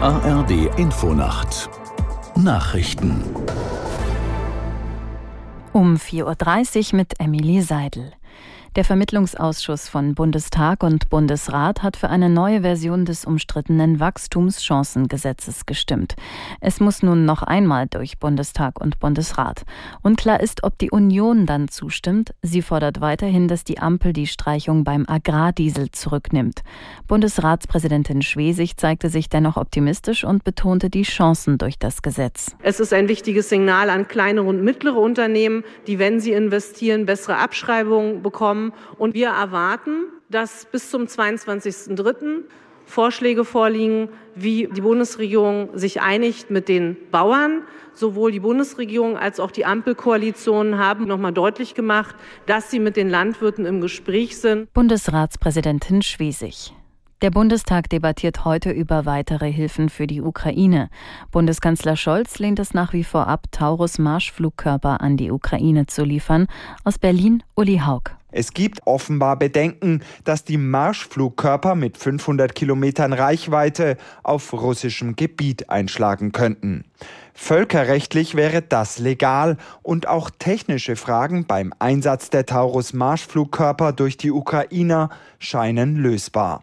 ARD Infonacht Nachrichten um 4.30 Uhr mit Emily Seidel. Der Vermittlungsausschuss von Bundestag und Bundesrat hat für eine neue Version des umstrittenen Wachstumschancengesetzes gestimmt. Es muss nun noch einmal durch Bundestag und Bundesrat. Unklar ist, ob die Union dann zustimmt. Sie fordert weiterhin, dass die Ampel die Streichung beim Agrardiesel zurücknimmt. Bundesratspräsidentin Schwesig zeigte sich dennoch optimistisch und betonte die Chancen durch das Gesetz. Es ist ein wichtiges Signal an kleine und mittlere Unternehmen, die, wenn sie investieren, bessere Abschreibungen bekommen und wir erwarten, dass bis zum 22.03. Vorschläge vorliegen, wie die Bundesregierung sich einigt mit den Bauern. Sowohl die Bundesregierung als auch die Ampelkoalition haben noch mal deutlich gemacht, dass sie mit den Landwirten im Gespräch sind. Bundesratspräsidentin Schwesig. Der Bundestag debattiert heute über weitere Hilfen für die Ukraine. Bundeskanzler Scholz lehnt es nach wie vor ab, Taurus Marschflugkörper an die Ukraine zu liefern. Aus Berlin Uli Haug. Es gibt offenbar Bedenken, dass die Marschflugkörper mit 500 Kilometern Reichweite auf russischem Gebiet einschlagen könnten. Völkerrechtlich wäre das legal und auch technische Fragen beim Einsatz der Taurus Marschflugkörper durch die Ukrainer scheinen lösbar.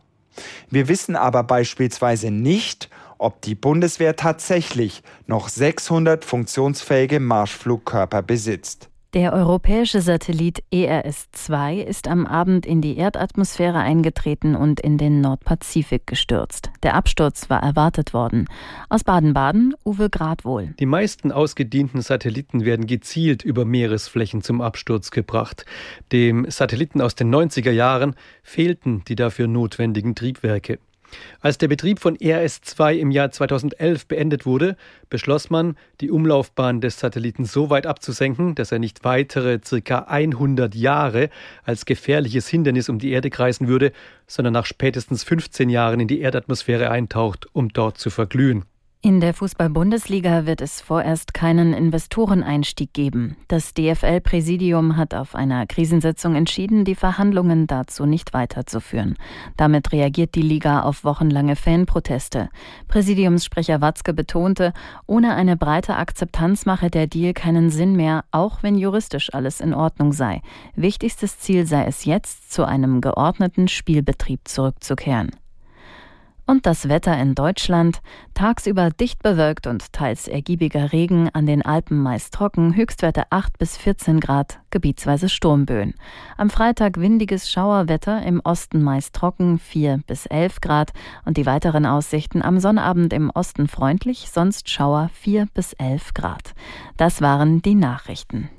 Wir wissen aber beispielsweise nicht, ob die Bundeswehr tatsächlich noch 600 funktionsfähige Marschflugkörper besitzt. Der europäische Satellit ERS-2 ist am Abend in die Erdatmosphäre eingetreten und in den Nordpazifik gestürzt. Der Absturz war erwartet worden. Aus Baden-Baden Uwe Gradwohl. Die meisten ausgedienten Satelliten werden gezielt über Meeresflächen zum Absturz gebracht. Dem Satelliten aus den 90er Jahren fehlten die dafür notwendigen Triebwerke. Als der Betrieb von RS-2 im Jahr 2011 beendet wurde, beschloss man, die Umlaufbahn des Satelliten so weit abzusenken, dass er nicht weitere ca. 100 Jahre als gefährliches Hindernis um die Erde kreisen würde, sondern nach spätestens 15 Jahren in die Erdatmosphäre eintaucht, um dort zu verglühen. In der Fußball-Bundesliga wird es vorerst keinen Investoreneinstieg geben. Das DFL-Präsidium hat auf einer Krisensitzung entschieden, die Verhandlungen dazu nicht weiterzuführen. Damit reagiert die Liga auf wochenlange Fanproteste. Präsidiumssprecher Watzke betonte, ohne eine breite Akzeptanz mache der Deal keinen Sinn mehr, auch wenn juristisch alles in Ordnung sei. Wichtigstes Ziel sei es jetzt, zu einem geordneten Spielbetrieb zurückzukehren. Und das Wetter in Deutschland. Tagsüber dicht bewölkt und teils ergiebiger Regen, an den Alpen meist trocken, Höchstwerte 8 bis 14 Grad, gebietsweise Sturmböen. Am Freitag windiges Schauerwetter, im Osten meist trocken, 4 bis 11 Grad und die weiteren Aussichten am Sonnabend im Osten freundlich, sonst Schauer 4 bis 11 Grad. Das waren die Nachrichten.